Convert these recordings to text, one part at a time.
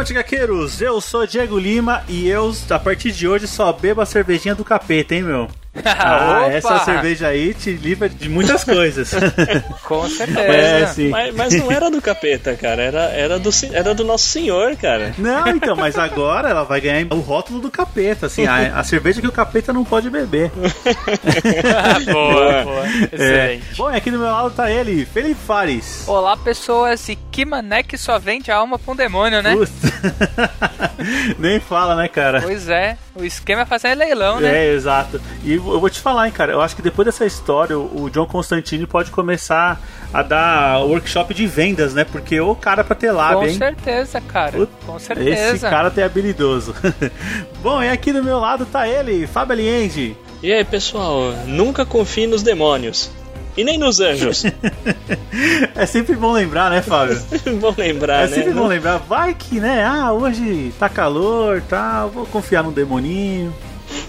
Avante Gaqueiros, eu sou Diego Lima e eu, a partir de hoje, só bebo a cervejinha do capeta, hein, meu? Ah, essa cerveja aí te livra de muitas coisas. Com certeza. É, sim. Mas, mas, não era do capeta, cara. Era, era, do, era do nosso senhor, cara. Não, então, mas agora ela vai ganhar o rótulo do capeta, assim, a, a cerveja que o capeta não pode beber. boa, boa. É. Excelente. É. Bom, aqui do meu lado tá ele, Felipe Fares. Olá, pessoas. E que mané que só vende a alma pra um demônio, né? Nem fala, né, cara? Pois é. O esquema é fazer leilão, né? É, exato. E eu vou te falar, hein, cara. Eu acho que depois dessa história, o John Constantine pode começar a dar workshop de vendas, né? Porque o cara pra ter lábio, Com hein? certeza, cara. Com certeza. Esse cara tem habilidoso. Bom, e aqui do meu lado tá ele, Fábio Aliende. E aí, pessoal, nunca confie nos demônios. E nem nos anjos. é sempre bom lembrar, né, Fábio? É sempre bom lembrar, é né? É sempre bom lembrar. Vai que, né? Ah, hoje tá calor, tá. Vou confiar no demoninho.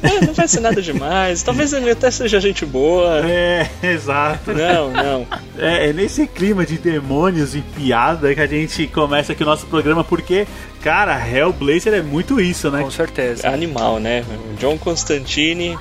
É, não vai ser nada demais. Talvez ele até seja gente boa. É, exato. Não, não. É, é, nesse clima de demônios e piada que a gente começa aqui o nosso programa, porque, cara, Hellblazer é muito isso, né? Com certeza. É animal, né? John Constantine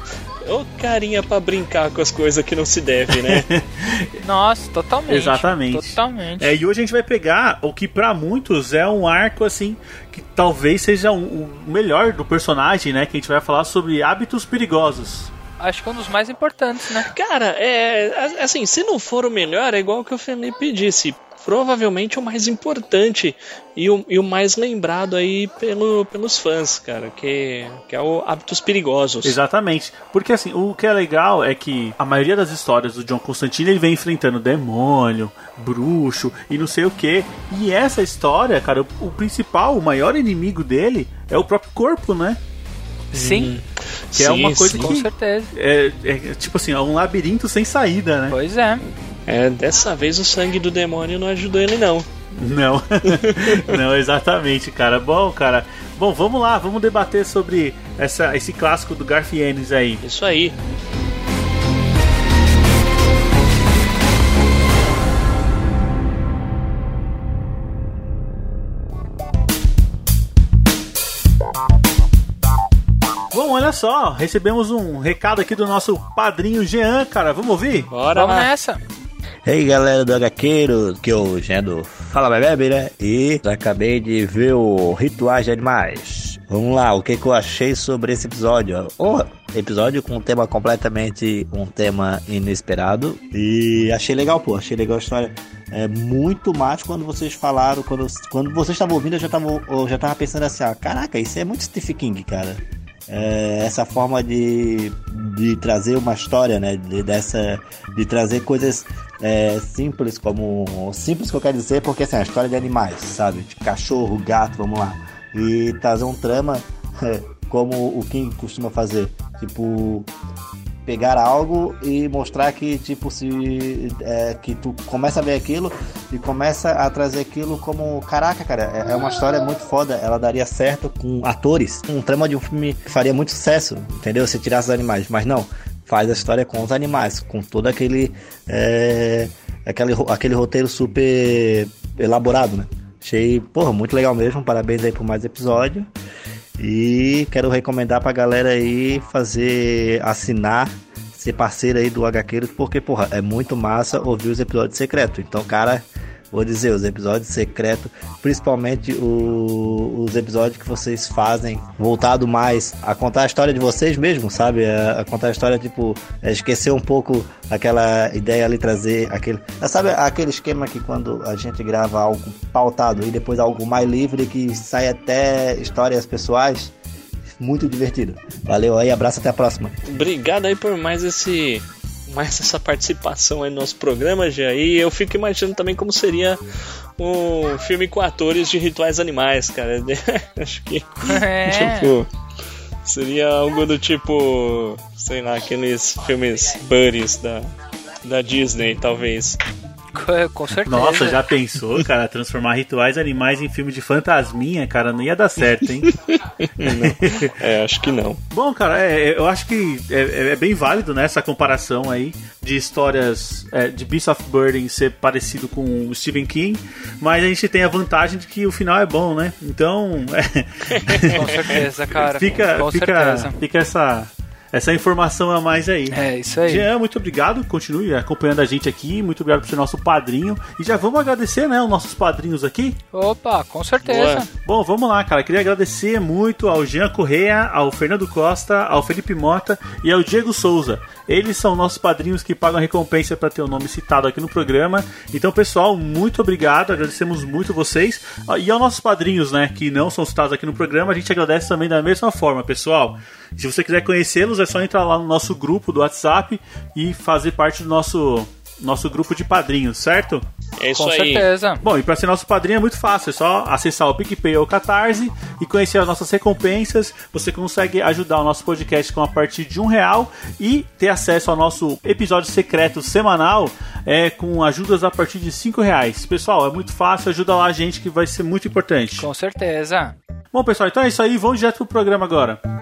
Ô carinha para brincar com as coisas que não se deve, né? Nossa, totalmente. Exatamente. Totalmente. É, e hoje a gente vai pegar o que para muitos é um arco assim que talvez seja o um, um melhor do personagem, né? Que a gente vai falar sobre hábitos perigosos acho que é um dos mais importantes, né? Cara, é assim, se não for o melhor, é igual o que o Felipe disse provavelmente o mais importante e o, e o mais lembrado aí pelo, pelos fãs, cara, que, que é o Hábitos Perigosos. Exatamente. Porque assim, o que é legal é que a maioria das histórias do John Constantine ele vem enfrentando demônio, bruxo e não sei o que. E essa história, cara, o, o principal, o maior inimigo dele é o próprio corpo, né? Sim. Hum. Que sim, é uma coisa sim. que. Com certeza. É, é, tipo assim, é um labirinto sem saída, né? Pois é. É, dessa vez o sangue do demônio não ajudou ele não. Não, não, exatamente, cara. Bom, cara. Bom, vamos lá, vamos debater sobre essa, esse clássico do Garfienes aí. Isso aí. Bom, olha só, recebemos um recado aqui do nosso padrinho Jean, cara. Vamos ouvir? Bora Vamos nessa. E aí galera do HQeiro, que eu já do Fala Bebê, né? E acabei de ver o Rituais de Animais. Vamos lá, o que, que eu achei sobre esse episódio? Oh, episódio com um tema completamente um tema inesperado e achei legal, pô, achei legal a história. É muito mais quando vocês falaram, quando, quando vocês estavam ouvindo, eu já tava, eu já tava pensando assim, ah, caraca, isso é muito Stephen King, cara é, essa forma de, de trazer uma história, né? De, dessa, de trazer coisas é, simples, como. Simples que eu quero dizer, porque assim, a história de animais, sabe? De cachorro, gato, vamos lá. E trazer um trama como o King costuma fazer. Tipo, pegar algo e mostrar que tipo se é, que tu começa a ver aquilo e começa a trazer aquilo como caraca cara é, é uma história muito foda ela daria certo com atores um trama de um filme que faria muito sucesso entendeu? Se tirasse os animais. Mas não faz a história com os animais com todo aquele é, aquele aquele roteiro super elaborado né? Achei porra muito legal mesmo parabéns aí por mais episódio e quero recomendar pra galera aí fazer, assinar, ser parceiro aí do HQueiros, porque, porra, é muito massa ouvir os episódios secretos. Então, cara, vou dizer, os episódios secretos, principalmente o, os episódios que vocês fazem voltado mais a contar a história de vocês mesmo, sabe? A, a contar a história, tipo, é esquecer um pouco aquela ideia ali, trazer aquele. Sabe aquele esquema que quando a gente grava algo pautado e depois algo mais livre que sai até histórias pessoais? Muito divertido. Valeu aí, abraço, até a próxima. Obrigado aí por mais esse mais essa participação aí no nosso programa, já. E eu fico imaginando também como seria um filme com atores de rituais animais, cara. Acho que. É. Tipo. Seria algo do tipo. Sei lá, aqueles filmes buddies da, da Disney, talvez. Com- Com certeza. Nossa, já pensou, cara, transformar rituais animais em filme de fantasminha, cara, não ia dar certo, hein? É, acho que não. Bom, cara, é, é, eu acho que é, é bem válido né, essa comparação aí de histórias é, de Beast of Burden ser parecido com o Stephen King, mas a gente tem a vantagem de que o final é bom, né? Então, é, Com certeza, cara. fica, Com fica, certeza. fica essa, essa informação a mais aí. É, isso aí. Jean, muito obrigado. Continue acompanhando a gente aqui. Muito obrigado por ser nosso padrinho. E já vamos agradecer, né, os nossos padrinhos aqui. Opa, com certeza. Boa. Bom, vamos lá, cara. Queria agradecer muito ao Jean Correa, ao Fernando Costa, ao Felipe Mota e ao Diego Souza. Eles são nossos padrinhos que pagam a recompensa para ter o nome citado aqui no programa. Então, pessoal, muito obrigado. Agradecemos muito vocês. Ah, E aos nossos padrinhos, né, que não são citados aqui no programa, a gente agradece também da mesma forma, pessoal. Se você quiser conhecê-los, é só entrar lá no nosso grupo do WhatsApp e fazer parte do nosso nosso grupo de padrinhos, certo? É isso Com aí. certeza. Bom, e para ser nosso padrinho é muito fácil, é só acessar o PicPay ou o Catarse e conhecer as nossas recompensas. Você consegue ajudar o nosso podcast com a partir de um real e ter acesso ao nosso episódio secreto semanal é, com ajudas a partir de cinco reais. Pessoal, é muito fácil, ajuda lá a gente que vai ser muito importante. Com certeza. Bom, pessoal, então é isso aí, vamos direto pro programa agora.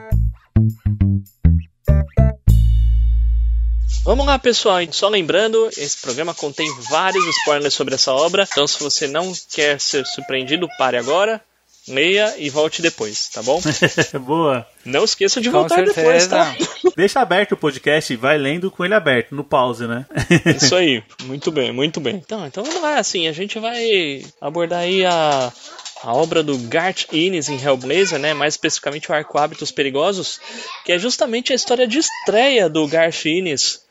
Vamos lá, pessoal. Só lembrando, esse programa contém vários spoilers sobre essa obra. Então, se você não quer ser surpreendido, pare agora, leia e volte depois, tá bom? Boa. Não esqueça de Com voltar depois, tá? Deixa aberto o podcast e vai lendo com ele aberto, no pause, né? Isso aí. Muito bem, muito bem. Então, então vamos lá, assim, a gente vai abordar aí a, a obra do Garth Ennis em Hellblazer, né? Mais especificamente o Arco Hábitos Perigosos, que é justamente a história de estreia do Garth Ennis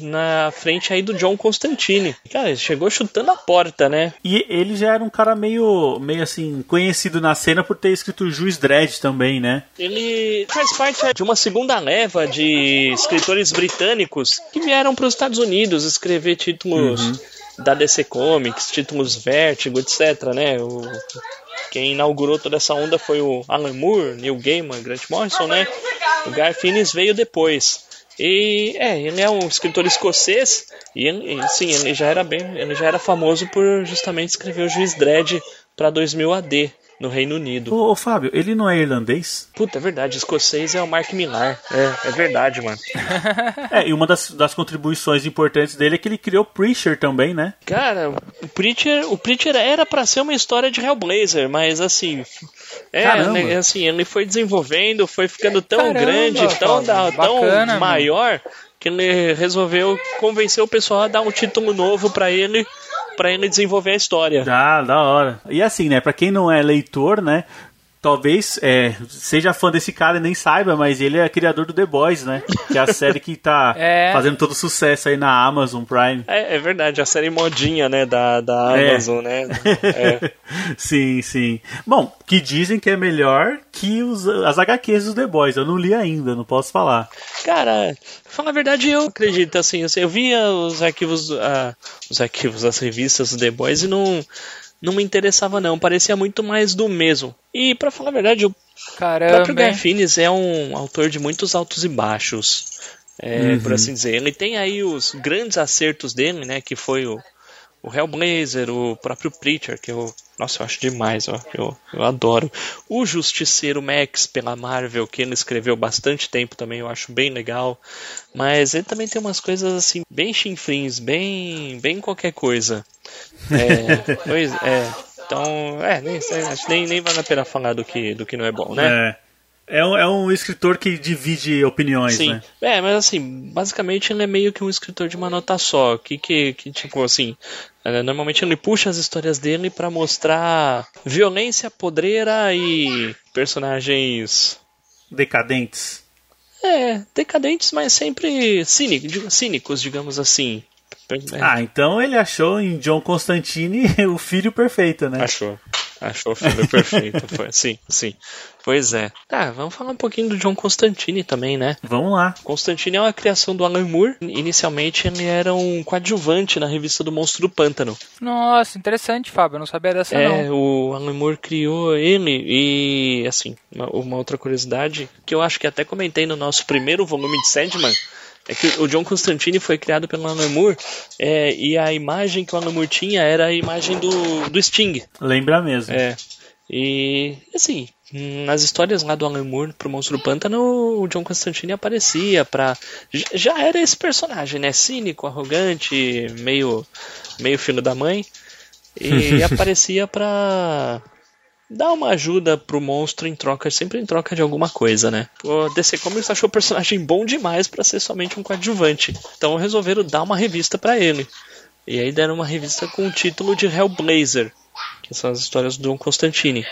na frente aí do John Constantine. Cara, ele chegou chutando a porta, né? E ele já era um cara meio, meio assim, conhecido na cena por ter escrito Juiz Dredd também, né? Ele faz parte de uma segunda leva de escritores britânicos que vieram para os Estados Unidos escrever títulos da DC Comics, títulos Vertigo, etc. Né? O, quem inaugurou toda essa onda foi o Alan Moore, Neil Gaiman, Grant Morrison, né? O Garth Ennis veio depois. E é, ele é um escritor escocês e, ele, sim, ele já era bem, ele já era famoso por justamente escrever o Juiz Dredd para 2000 AD no Reino Unido. Ô, ô, Fábio, ele não é irlandês? Puta, é verdade, escocês é o Mark Millar. É, é verdade, mano. É, e uma das, das contribuições importantes dele é que ele criou Preacher também, né? Cara, o Preacher, o Preacher era pra ser uma história de Hellblazer, mas assim, é, Caramba. né, assim, ele foi desenvolvendo, foi ficando tão Caramba, grande, tão, da- tão bacana, mano. maior que ele resolveu convencer o pessoal a dar um título novo pra ele, para ele desenvolver a história. Ah, da hora. E assim, né, pra quem não é leitor, né, talvez é, seja fã desse cara e nem saiba, mas ele é criador do The Boys, né? Que é a série que tá É. fazendo todo sucesso aí na Amazon Prime. É, é verdade, a série modinha, né, da, da É. Amazon, né? É. sim, sim. Bom, que dizem que é melhor que os, as HQs dos The Boys. Eu não li ainda, não posso falar. Cara, pra falar a verdade, eu acredito, assim, eu, via os arquivos, ah, os arquivos das revistas do The Boys e não, não me interessava não, parecia muito mais do mesmo. E pra falar a verdade, o próprio Caramba. hein? Garfinis é um autor de muitos altos e baixos, é, por assim dizer. Ele tem aí os grandes acertos dele, né, que foi o, o Hellblazer, o próprio Preacher, que eu, nossa, eu acho demais, ó, eu, eu adoro. O Justiceiro Max pela Marvel, que ele escreveu bastante tempo também, eu acho bem legal. Mas ele também tem umas coisas assim, bem chinfrins, bem, bem qualquer coisa. É, pois é. Então, é, nem, acho que nem, nem vale a pena falar do que, do que não é bom, né? É. É um, é um escritor que divide opiniões, Sim. né? É, mas assim, basicamente ele é meio que um escritor de uma nota só. Que, que, que tipo assim, é, normalmente ele puxa as histórias dele pra mostrar violência, podreira e personagens. Decadentes. É, decadentes, mas sempre cínicos, cínicos digamos assim. Ah, então ele achou em John Constantine o filho perfeito, né? Achou. Achou o filme perfeito. Foi. Sim, sim. Pois é. Tá, vamos falar um pouquinho do John Constantine também, né? Vamos lá. Constantine é uma criação do Alan Moore. Inicialmente ele era um coadjuvante na revista do Monstro do Pântano. Nossa, interessante, Fábio. Eu não sabia dessa, É, não. o Alan Moore criou ele e, assim, uma, uma outra curiosidade que eu acho que até comentei no nosso primeiro volume de Sandman é que o John Constantine foi criado pelo Alan Moore é, e a imagem que o Alan Moore tinha era a imagem do, do Sting. Lembra mesmo. É. E, assim, nas histórias lá do Alan Moore pro Monstro do Pântano, o John Constantine aparecia pra... Já era esse personagem, né? Cínico, arrogante, meio, meio filho da mãe. E aparecia pra dar uma ajuda pro monstro em troca, sempre em troca de alguma coisa, né? O DC Comics achou o personagem bom demais pra ser somente um coadjuvante. Então resolveram dar uma revista pra ele. E aí deram uma revista com o título de Hellblazer, que são as histórias do John Constantine.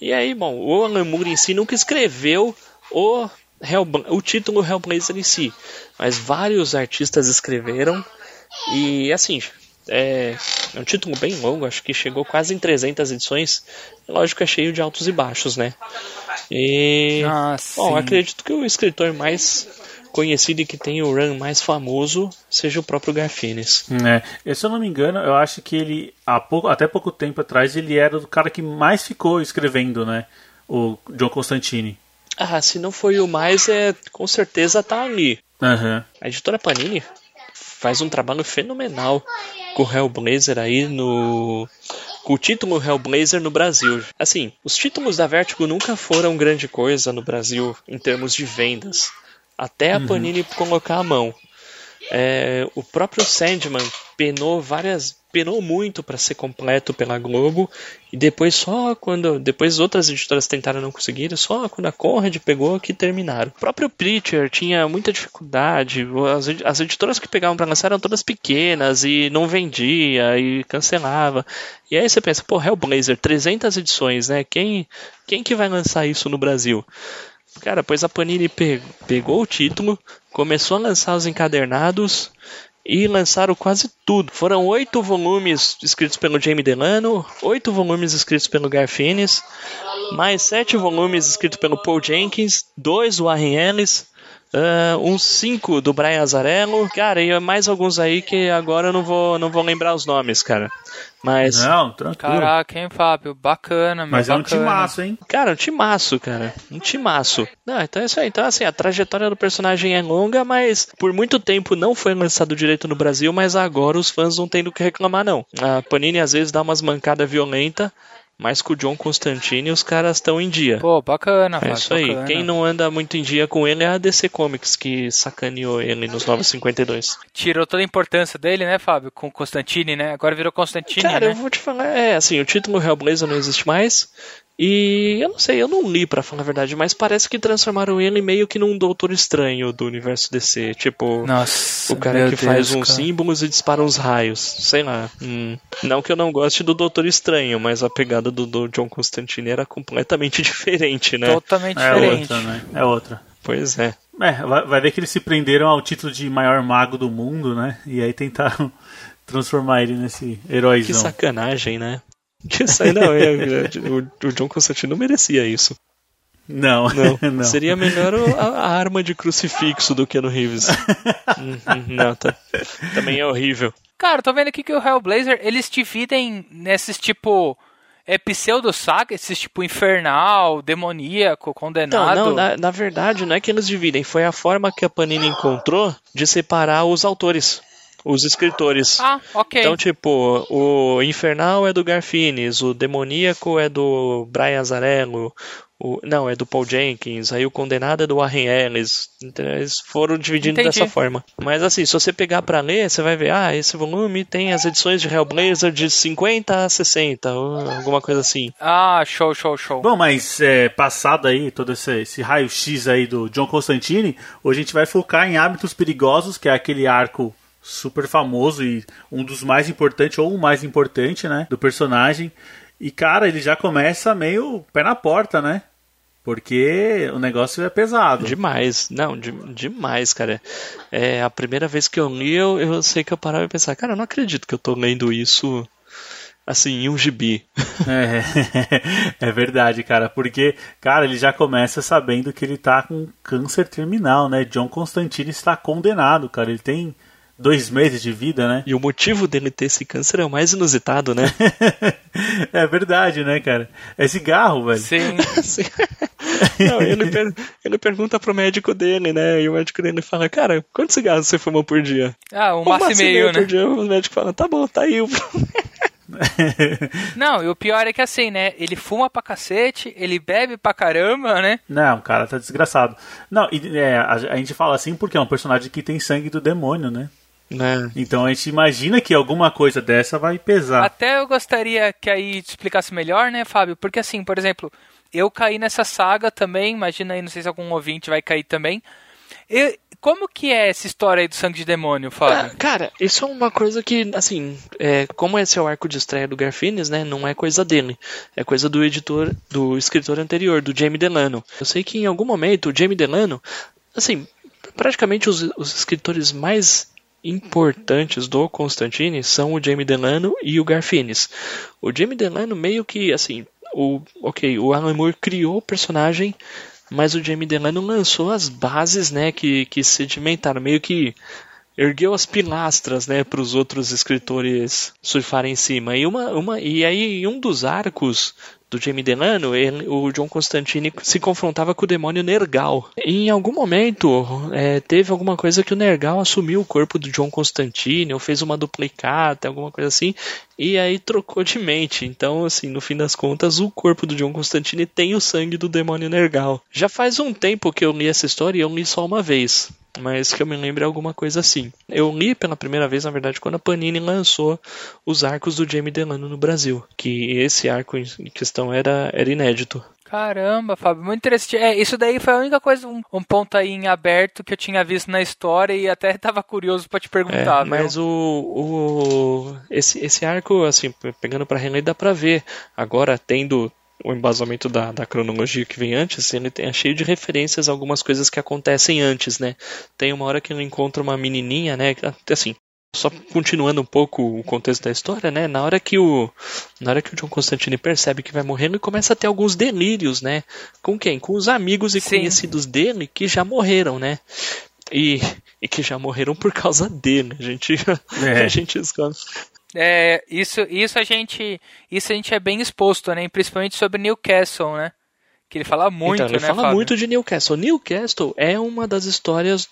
E aí, bom, o Alan Moore em si nunca escreveu o, Hellbla- o título Hellblazer em si, mas vários artistas escreveram. E assim, é, é um título bem longo, acho que chegou quase em 300 edições. Lógico, é cheio de altos e baixos, né? E. Ah, Bom, acredito que o escritor mais conhecido e que tem o run mais famoso seja o próprio Garfienes. É, se eu não me engano, eu acho que ele, pouco, até pouco tempo atrás, ele era o cara que mais ficou escrevendo, né? O John Constantine. Ah, se não foi o mais, é com certeza tá ali. Aham. A editora Panini faz um trabalho fenomenal com o Hellblazer aí no. Com o título Hellblazer no Brasil. Assim, os títulos da Vertigo nunca foram grande coisa no Brasil em termos de vendas. Até a Panini colocar a mão. É, o próprio Sandman penou várias. Penou muito para ser completo pela Globo. E depois só quando. Depois outras editoras tentaram não conseguir, só quando a Conrad pegou que terminaram. O próprio Preacher tinha muita dificuldade. As, as editoras que pegavam para lançar eram todas pequenas e não vendia e cancelava. E aí você pensa, pô, Hellblazer, 300 edições, né? Quem, quem que vai lançar isso no Brasil? Cara, pois a Panini pe- pegou o título, começou a lançar os encadernados e lançaram quase tudo. Foram oito volumes escritos pelo Jamie Delano, oito volumes escritos pelo Garfienes, mais sete volumes escritos pelo Paul Jenkins, dois do Warren Ellis, ah, uns cinco do Brian Azarello, cara, e mais alguns aí que agora eu não vou, não vou lembrar os nomes, cara. Mas Não, tranquilo. Caraca, hein, Fábio? Bacana, meu, Mas é um bacana. timaço, hein? Cara, um timaço, cara. Um timaço. Não, então é isso aí. Então, assim, a trajetória do personagem é longa, mas por muito tempo não foi lançado direito no Brasil, mas agora os fãs não têm do que reclamar, não. A Panini às vezes dá umas mancadas violentas, mas com o John Constantine os caras estão em dia. Pô, bacana, É isso aí. bacana. Quem não anda muito em dia com ele é a DC Comics, que sacaneou ele nos 952. Tirou toda a importância dele, né, Fábio? Com o Constantine, né? Agora virou Constantine, Cara, né? eu vou te falar, é assim, o título Hellblazer não existe mais. E eu não sei, eu não li pra falar a verdade, mas parece que transformaram ele meio que num doutor estranho do universo DC. Tipo, Nossa, o cara que faz Deus, uns cara. símbolos e dispara uns raios. Sei lá. hum. Não que eu não goste do Doutor Estranho, mas a pegada do, do John Constantine era completamente diferente, né? Totalmente É diferente. outra, né? É outra. Pois é. É, vai, vai ver que eles se prenderam ao título de maior mago do mundo, né? E aí tentaram transformar ele nesse Que heróizão. sacanagem, né? Isso aí não, é, o, o John Constantine não merecia isso. Não, Não, não. seria melhor o- a, a arma de crucifixo do que no Reeves. Uhum, não, tá, também é horrível. Cara, tô vendo aqui que o Hellblazer, eles dividem nesses tipo. É pseudo-saga, esses tipo infernal, demoníaco, condenado. não, na, na verdade, não é que eles dividem, foi a forma que a Panini encontrou de separar os autores, os escritores. Ah, ok. Então, tipo, o Infernal é do Garfienes, o Demoníaco é do Brian Azarello, o, não, é do Paul Jenkins, aí o Condenado é do Warren Ellis. Então, eles foram dividindo Entendi. dessa forma. Mas assim, se você pegar pra ler, você vai ver, ah, esse volume tem as edições de Hellblazer de 50 a 60, ou alguma coisa assim. Ah, show, show, show. Bom, mas é, passado aí todo esse, esse raio-x aí do John Constantine, hoje a gente vai focar em Hábitos Perigosos, que é aquele arco super famoso e um dos mais importantes, ou o mais importante, né, do personagem. E, cara, ele já começa meio pé na porta, né? Porque o negócio é pesado. Demais, não, de, demais, cara. É a primeira vez que eu li, eu, eu sei que eu parava e pensar, cara, eu não acredito que eu tô lendo isso assim, em um gibi. É, é verdade, cara, porque, cara, ele já começa sabendo que ele tá com câncer terminal, né? John Constantine está condenado, cara. Ele tem dois meses de vida, né? E o motivo dele ter esse câncer é o mais inusitado, né? é verdade, né, cara? É cigarro, velho. Sim. Sim. Não, ele, per ele pergunta pro médico dele, né? E o médico dele fala, cara, quantos cigarros você fuma por dia? Ah, um maço e meio, né? por dia. O médico fala, tá bom, tá aí. Não, e o pior é que assim, né? Ele fuma pra cacete, ele bebe pra caramba, né? Não, o cara tá desgraçado. Não, e, é, a, a gente fala assim porque é um personagem que tem sangue do demônio, né? Né? Então a gente imagina que alguma coisa dessa vai pesar. Até eu gostaria que aí te explicasse melhor, né, Fábio? Porque assim, por exemplo, eu caí nessa saga também, imagina aí, não sei se algum ouvinte vai cair também. Eu, como que é essa história aí do sangue de demônio, Fábio? Ah, cara, isso é uma coisa que, assim, é, como esse é o arco de estreia do Garfines, né, não é coisa dele. É coisa do editor, do escritor anterior, do Jamie Delano. Eu sei que em algum momento o Jamie Delano, assim, praticamente os, os escritores mais importantes do Constantine são o Jamie Delano e o Garfines. O Jamie Delano meio que, assim, o, ok, o Alan Moore criou o personagem, mas o Jamie Delano lançou as bases, né, que, que sedimentaram, meio que ergueu as pilastras, né, para os outros escritores surfarem em cima. E uma, uma e aí um dos arcos do Jamie Delano, ele, o John Constantine se confrontava com o demônio Nergal. E em algum momento é, teve alguma coisa que o Nergal assumiu o corpo do John Constantine, ou fez uma duplicata, alguma coisa assim, e aí trocou de mente. Então, assim, no fim das contas, o corpo do John Constantine tem o sangue do demônio Nergal. Já faz um tempo que eu li essa história e eu li só uma vez mas que eu me lembre alguma coisa assim. Eu li pela primeira vez, na verdade, quando a Panini lançou os arcos do Jamie Delano no Brasil, que esse arco em questão era, era inédito. Caramba, Fábio, muito interessante. É, isso daí foi a única coisa, um, um, ponto aí em aberto que eu tinha visto na história e até estava curioso para te perguntar. É, mas o, o esse, esse arco, assim, pegando para reler, dá para ver. Agora, tendo o embasamento da, da cronologia que vem antes, ele tem, é cheio de referências a algumas coisas que acontecem antes, né? Tem uma hora que ele encontra uma menininha, né? Assim, só continuando um pouco o contexto da história, né? Na hora que o na hora que o John Constantine percebe que vai morrer, ele começa a ter alguns delírios, né? Com quem? Com os amigos e Sim. conhecidos dele que já morreram, né? E, e que já morreram por causa dele. A gente é. a gente é, isso, isso a gente, isso a gente é bem exposto, né? Principalmente sobre Newcastle, né? Que ele fala muito, então, ele né, fala Fábio? muito de Newcastle. Newcastle é uma das histórias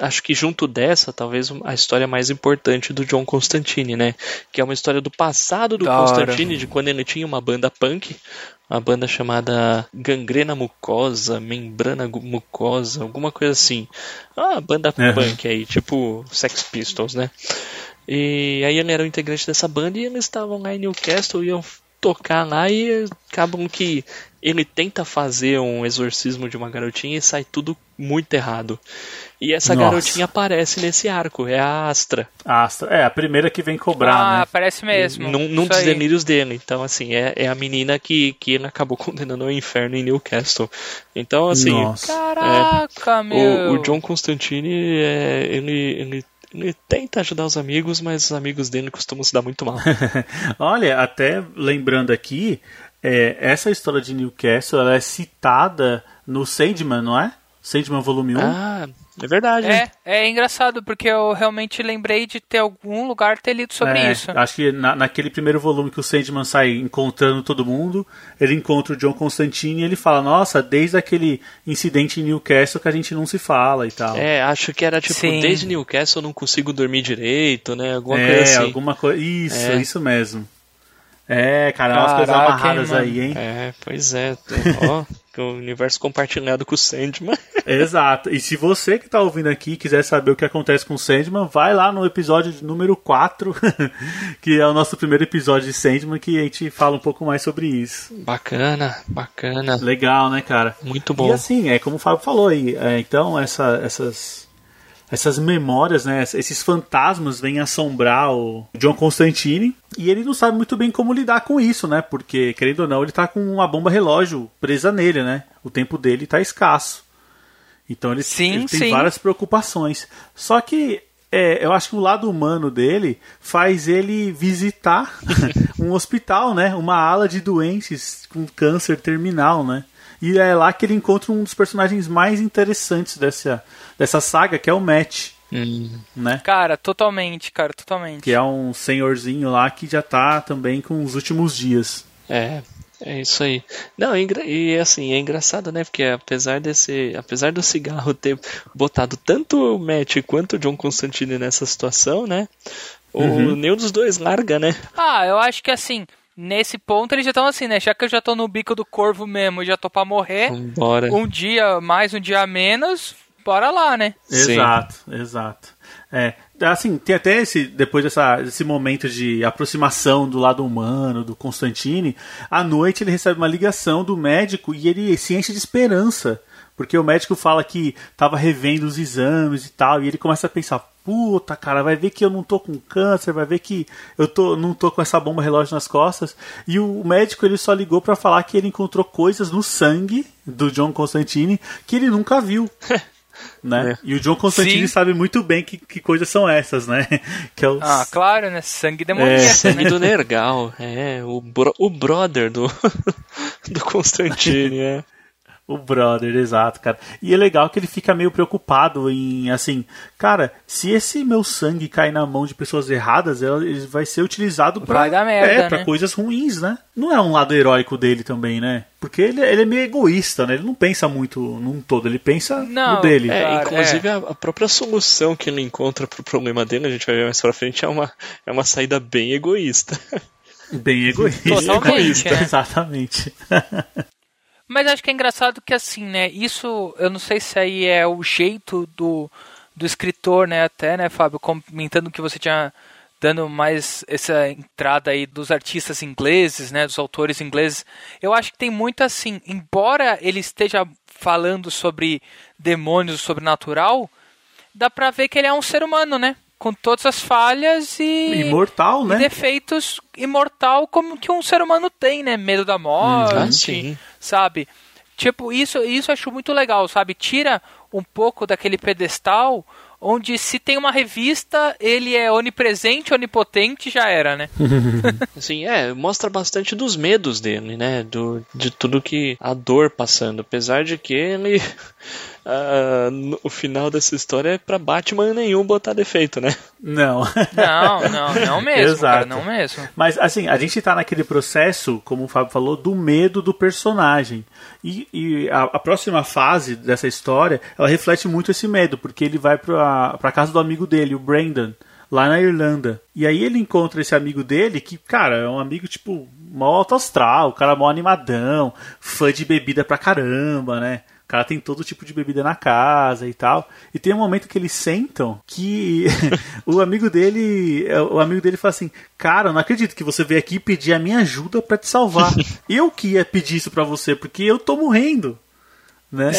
acho que junto dessa, talvez a história mais importante do John Constantine, né? Que é uma história do passado do Constantine, de quando ele tinha uma banda punk, uma banda chamada Gangrena Mucosa, Membrana Mucosa, alguma coisa assim. Ah, banda uhum. punk aí, tipo Sex Pistols, né? E aí ele era o integrante dessa banda e eles estavam lá em Newcastle, iam tocar lá e acabam que ele tenta fazer um exorcismo de uma garotinha e sai tudo muito errado. E essa Nossa. garotinha aparece nesse arco, é a Astra. Astra, é a primeira que vem cobrar, ah, né? aparece mesmo. Num, num dos delírios dele. Então, assim, é, é a menina que, que ele acabou condenando ao inferno em Newcastle. Então, assim. Nossa. Caraca, é, meu! O, o John Constantine, é, ele, ele ele tenta ajudar os amigos, mas os amigos dele costumam se dar muito mal. Olha, até lembrando aqui, é, essa história de Newcastle é citada no Sandman, não é? Sandman Volume 1. Ah, é verdade. É, é engraçado, porque eu realmente lembrei de ter algum lugar ter lido sobre é, isso. Acho que na, naquele primeiro volume que o Sandman sai encontrando todo mundo, ele encontra o John Constantine e ele fala, nossa, desde aquele incidente em Newcastle que a gente não se fala e tal. É, acho que era tipo, Sim. desde Newcastle eu não consigo dormir direito, né? Alguma é, coisa assim. alguma coisa. Isso, é. isso mesmo. É, cara, umas coisas amarradas hein, aí, hein? É, pois é. Ó, o universo compartilhado com o Sandman. Exato. E se você que tá ouvindo aqui quiser saber o que acontece com o Sandman, vai lá no episódio número 4, que é o nosso primeiro episódio de Sandman, que a gente fala um pouco mais sobre isso. Bacana, bacana. Legal, né, cara? Muito bom. E assim, é como o Fábio falou aí, é, então essa, essas essas memórias, né, esses fantasmas vêm assombrar o John Constantine e ele não sabe muito bem como lidar com isso, né? Porque, querendo ou não, ele tá com uma bomba relógio presa nele, né? O tempo dele tá escasso. Então ele, Sim, ele tem sim. várias preocupações. Só que é, eu acho que o lado humano dele faz ele visitar um hospital, né? Uma ala de doentes com câncer terminal, né? E é lá que ele encontra um dos personagens mais interessantes dessa, dessa saga, que é o Matt, né? Cara, totalmente, cara, totalmente. Que é um senhorzinho lá que já tá também com os últimos dias. É, é isso aí. Não, e engra- e assim, é engraçado, né? Porque apesar desse. Apesar do cigarro ter botado tanto o Matt quanto o John Constantine nessa situação, né? O, Nenhum dos dois larga, né? Ah, eu acho que assim, nesse ponto eles já estão assim, né? Já que eu já tô no bico do corvo mesmo e já tô pra morrer, Vambora. um dia mais, um dia menos, bora lá, né? Sim. Exato, exato. É, assim, tem até esse, depois dessa, desse momento de aproximação do lado humano, do Constantine, à noite ele recebe uma ligação do médico e ele se enche de esperança. Porque o médico fala que tava revendo os exames e tal, e ele começa a pensar, puta, cara, vai ver que eu não tô com câncer, vai ver que eu tô, não tô com essa bomba relógio nas costas. E o médico ele só ligou pra falar que ele encontrou coisas no sangue do John Constantine que ele nunca viu. Né? É. E o John Constantine Sim. sabe muito bem que, que coisas são essas, né? Que é os... Ah, claro, né? Sangue demoníaco, Sangue né? do Nergal, é, o, bro- o brother do, do Constantine, é. O brother, exato, cara. E é legal que ele fica meio preocupado em, assim, cara, se esse meu sangue cair na mão de pessoas erradas, ele vai ser utilizado pra, Vai dar merda, é, pra né? coisas ruins, né? Não é um lado heróico dele também, né? Porque ele, ele é meio egoísta, né? Ele não pensa muito num todo, ele pensa Não, no dele. É, Cara, inclusive A, a própria solução que ele encontra pro problema dele, a gente vai ver mais pra frente, é uma, é uma saída bem egoísta. Bem egoísta. Totalmente, né? Exatamente. Mas acho que é engraçado que assim, né? Isso, eu não sei se aí é o jeito do, do escritor, né? Até, né, Fábio, comentando que você tinha dando mais essa entrada aí dos artistas ingleses, né? Dos autores ingleses. Eu acho que tem muito assim, embora ele esteja falando sobre demônios, sobrenatural, dá pra ver que ele é um ser humano, né? Com todas as falhas e Imortal, e né? defeitos imortal como que um ser humano tem, né? Medo da morte, Ah, sim. sabe? Tipo, isso, isso eu acho muito legal, sabe? Tira um pouco daquele pedestal onde se tem uma revista, ele é onipresente, onipotente, já era, né? Assim, é, mostra bastante dos medos dele, né? Do, de tudo que a dor passando. Apesar de que ele. No- o final dessa história é pra Batman nenhum botar defeito, né? Não. Não, não, não mesmo, cara, Exato. não mesmo. Mas assim, a gente tá naquele processo, como o Fábio falou, do medo do personagem. E, e a, a próxima fase dessa história, ela reflete muito esse medo, porque ele vai pra, pra casa do amigo dele, o Brandon, lá na Irlanda. E aí ele encontra esse amigo dele, que, cara, é um amigo, tipo, mó alto astral, o cara mó animadão, fã de bebida pra caramba, né? O cara tem todo tipo de bebida na casa e tal. E tem um momento que eles sentam que o amigo dele, o amigo dele fala assim: "Cara, eu não acredito que você veio aqui pedir a minha ajuda pra te salvar. eu que ia pedir isso pra você porque eu tô morrendo." Né?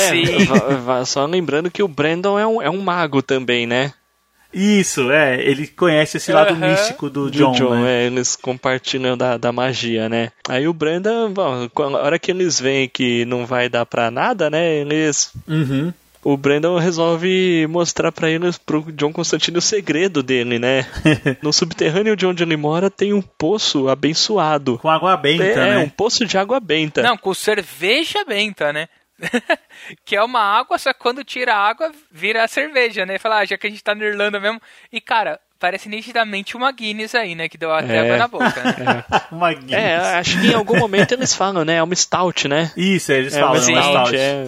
Va- só lembrando que o Brandon é um, é um mago também, né? Isso, é, ele conhece esse lado místico do Do John, né? é, eles compartilham da, da magia, né? Aí o Brandon, bom, a hora que eles veem que não vai dar pra nada, né? Eles. Uhum. O Brandon resolve mostrar pra eles, pro John Constantine, o segredo dele, né? No subterrâneo de onde ele mora tem um poço abençoado. Com água benta, é, né? um poço de água benta. Não, com cerveja benta, né? que é uma água, só que quando tira a água, vira a cerveja, né? Fala, ah, já que a gente tá na Irlanda mesmo. E, cara, parece nitidamente uma Guinness aí, né? Que deu até É. água na boca, né? Uma Guinness. É, acho que em algum momento eles falam, né? É uma stout, né? Isso, eles É falam, uma é uma stout, é,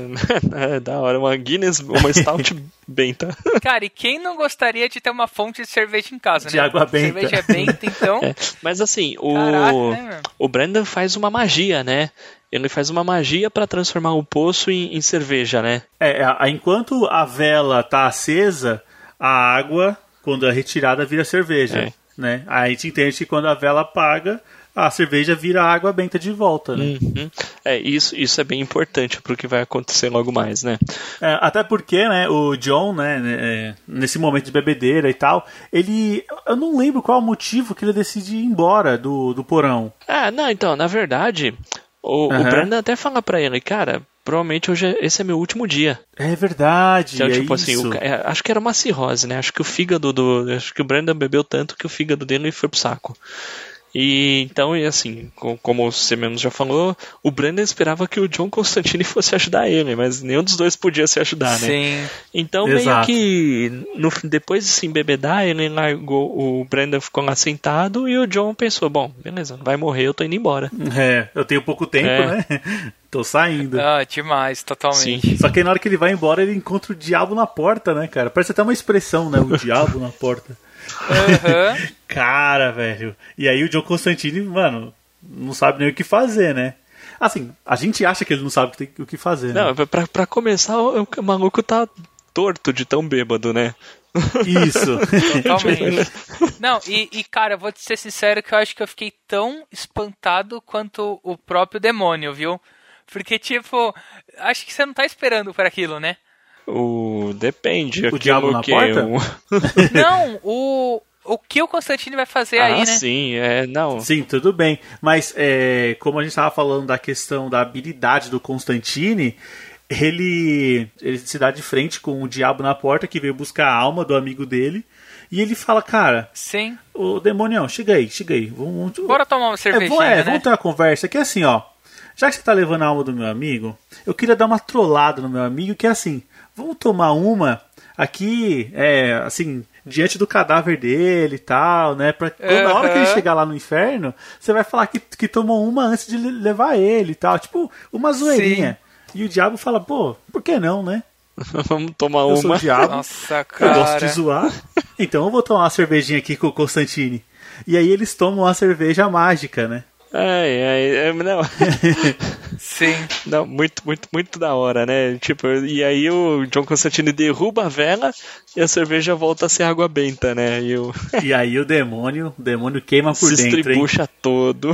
é da hora, uma Guinness, uma stout benta. Cara, e quem não gostaria de ter uma fonte de cerveja em casa, De né? água benta. Cerveja benta, então. É, mas assim, o, Caraca, né, o Brandon faz uma magia, né? Ele faz uma magia pra transformar o poço em, em cerveja, né? É, enquanto a vela tá acesa, a água, quando é retirada, vira cerveja. É. Né? Aí a gente entende que quando a vela apaga, a cerveja vira água benta de volta. Né? Uhum. É, isso, isso é bem importante pro que vai acontecer logo mais, né? É, até porque, né, o John, né, né, é, nesse momento de bebedeira e tal, ele. Eu não lembro qual o motivo que ele decide ir embora do, do porão. Ah, não, então, na verdade, o, o Aham. Brandon até fala pra ele, cara, provavelmente hoje é- esse é meu último dia. É verdade. Então, é tipo assim, isso. o ca- é, acho que era uma cirrose, né? Acho que o fígado do. Acho que o Brandon bebeu tanto que o fígado dele foi pro saco. E então, e assim, co- como você mesmo já falou, o Brandon esperava que o John Constantine fosse ajudar ele, mas nenhum dos dois podia se ajudar, né? Sim. Então, Exato. meio que no, depois de se embebedar, ele largou, o Brandon ficou lá sentado e o John pensou: bom, beleza, vai morrer, eu tô indo embora. É, eu tenho pouco tempo, É. né? Tô saindo. Ah, demais, totalmente. Só que aí na hora que ele vai embora, ele encontra o diabo na porta, né, cara? Parece até uma expressão, né? O diabo na porta. Aham. Cara, velho. E aí o John Constantine, mano, não sabe nem o que fazer, né? Assim, a gente acha que ele não sabe o que tem- o que fazer, né? Não, pra, pra começar, o, o maluco tá torto de tão bêbado, né? Isso. Totalmente. Não, e, e, cara, vou te ser sincero que eu acho que eu fiquei tão espantado quanto o próprio demônio, viu? Porque, tipo, acho que você não tá esperando por aquilo, né? O depende. O diabo na que porta? o- Não, o, o que o Constantine vai fazer ah, aí, né? sim, é, não. Sim, tudo bem. Mas é, como a gente estava falando da questão da habilidade do Constantine, ele, ele se dá de frente com o diabo na porta que veio buscar a alma do amigo dele. E ele fala, cara, Sim. ô demonião, chega aí, chega aí. Vamos, vamos- Bora tomar uma É, cervejinha, vou- é, né? vamos ter uma conversa que é assim, ó. Já que você tá levando a alma do meu amigo, eu queria dar uma trollada no meu amigo, que é assim, vamos tomar uma aqui, é, assim, diante do cadáver dele e tal, né? Pra quando, na hora que ele chegar lá no inferno, você vai falar que, que tomou uma antes de le- levar ele e tal. Tipo, uma zoeirinha. E o diabo fala, pô, por que não, né? Vamos tomar Eu sou uma. o diabo. Nossa, Eu gosto cara. de zoar. Então eu vou tomar uma cervejinha aqui com o Constantine. E aí eles tomam uma cerveja mágica, né? Ai, ai, é, não, Sim. não, muito, muito, muito da hora, né? Tipo, e aí o John Constantine derruba a vela e a cerveja volta a ser água benta, né? E o E aí o demônio, o demônio queima por se dentro, hein? estribucha todo.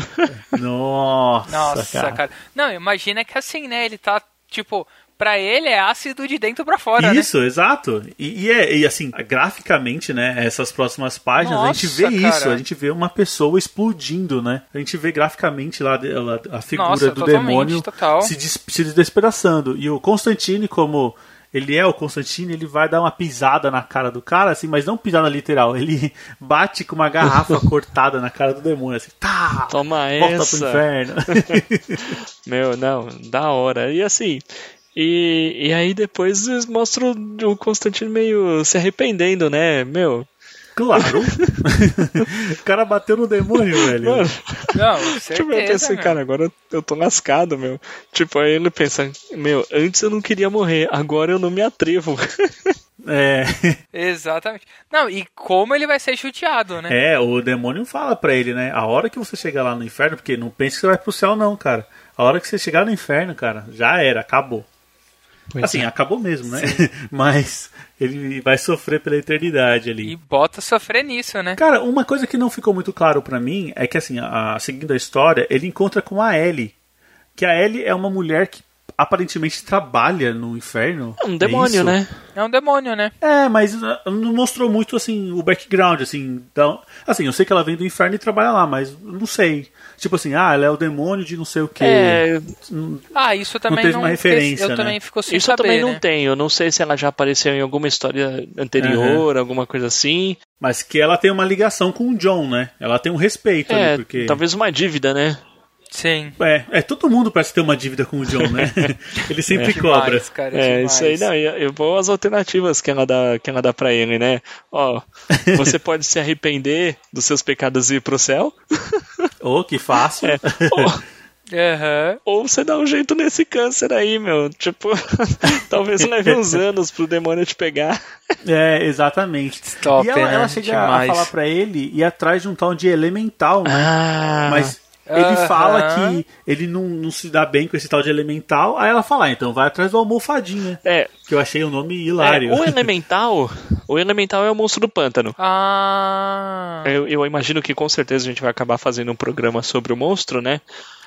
Nossa, Nossa, cara. cara. Não, imagina que assim, né? Ele tá, tipo, pra ele é ácido de dentro pra fora, né? Isso, exato. E, e é, e assim, graficamente, né? Essas próximas páginas, a gente vê Nossa, isso. cara. A gente vê uma pessoa explodindo, né? A gente vê graficamente lá ela- a figura Nossa, do demônio total. se, des- se despedaçando. E o Constantine, como ele é o Constantine, ele vai dar uma pisada na cara do cara, assim, mas não pisada literal. Ele bate com uma garrafa cortada na cara do demônio, assim, tá! Toma Volta essa. pro inferno. Meu, não, da hora. E assim, e, e aí depois eles mostram o Constantino meio se arrependendo, né? Meu, Claro. o cara bateu no demônio, velho. mano, Não, tipo, eu certeza, pensei, meu. cara, agora eu tô lascado, meu. Tipo, aí ele pensa, meu, antes eu não queria morrer, agora eu não me atrevo. É, Exatamente. Não, e como ele vai ser judiado, né? é, o demônio fala pra ele, né? A hora que você chegar lá no inferno, porque não pense que você vai pro céu, não, cara. A hora que você chegar no inferno, cara, já era, acabou. Assim, acabou mesmo, né? Mas ele vai sofrer pela eternidade ali. E bota sofrer nisso, né? Cara, uma coisa que não ficou muito claro pra mim é que, assim, a, seguindo a história, ele encontra com a Ellie. Que a Ellie é uma mulher que aparentemente trabalha no inferno. É um demônio, isso? né? É um demônio, né? É, mas uh, não mostrou muito assim o background, assim. Então, assim, eu sei que ela vem do inferno e trabalha lá, mas não sei. Tipo assim, ah, ela é o demônio de não sei o que. É, Ah, isso também teve uma referência, Eu né? também fico sem isso eu saber, também não né? tenho. Eu não sei se ela já apareceu em alguma história anterior, alguma coisa assim. Mas que ela tem uma ligação com o John, né? Ela tem um respeito É, ali, porque. talvez uma dívida, né? Sim. É, é, todo mundo parece ter uma dívida com o John, né? Ele sempre cobra. Demais, cara, É, demais. isso aí não. Eu, eu vou às alternativas que ela dá, que ela dá pra ele, né? Ó, você pode se arrepender dos seus pecados e ir pro céu, Oh, que fácil. É. ou, Aham. ou você dá um jeito nesse câncer aí, meu. Tipo, talvez leve uns anos pro demônio te pegar. É, exatamente. Stop, e ela, né? ela chega Demais. a falar pra ele ir atrás de um tal de elemental, né? Ah, Mas ele Aham. fala que ele não, não se dá bem com esse tal de elemental. Aí ela fala, ah, então vai atrás do almofadinha. é, Que eu achei o nome é, hilário. o elemental, o elemental é o monstro do pântano. Ah. Eu, eu imagino que com certeza a gente vai acabar fazendo um programa sobre o monstro, né?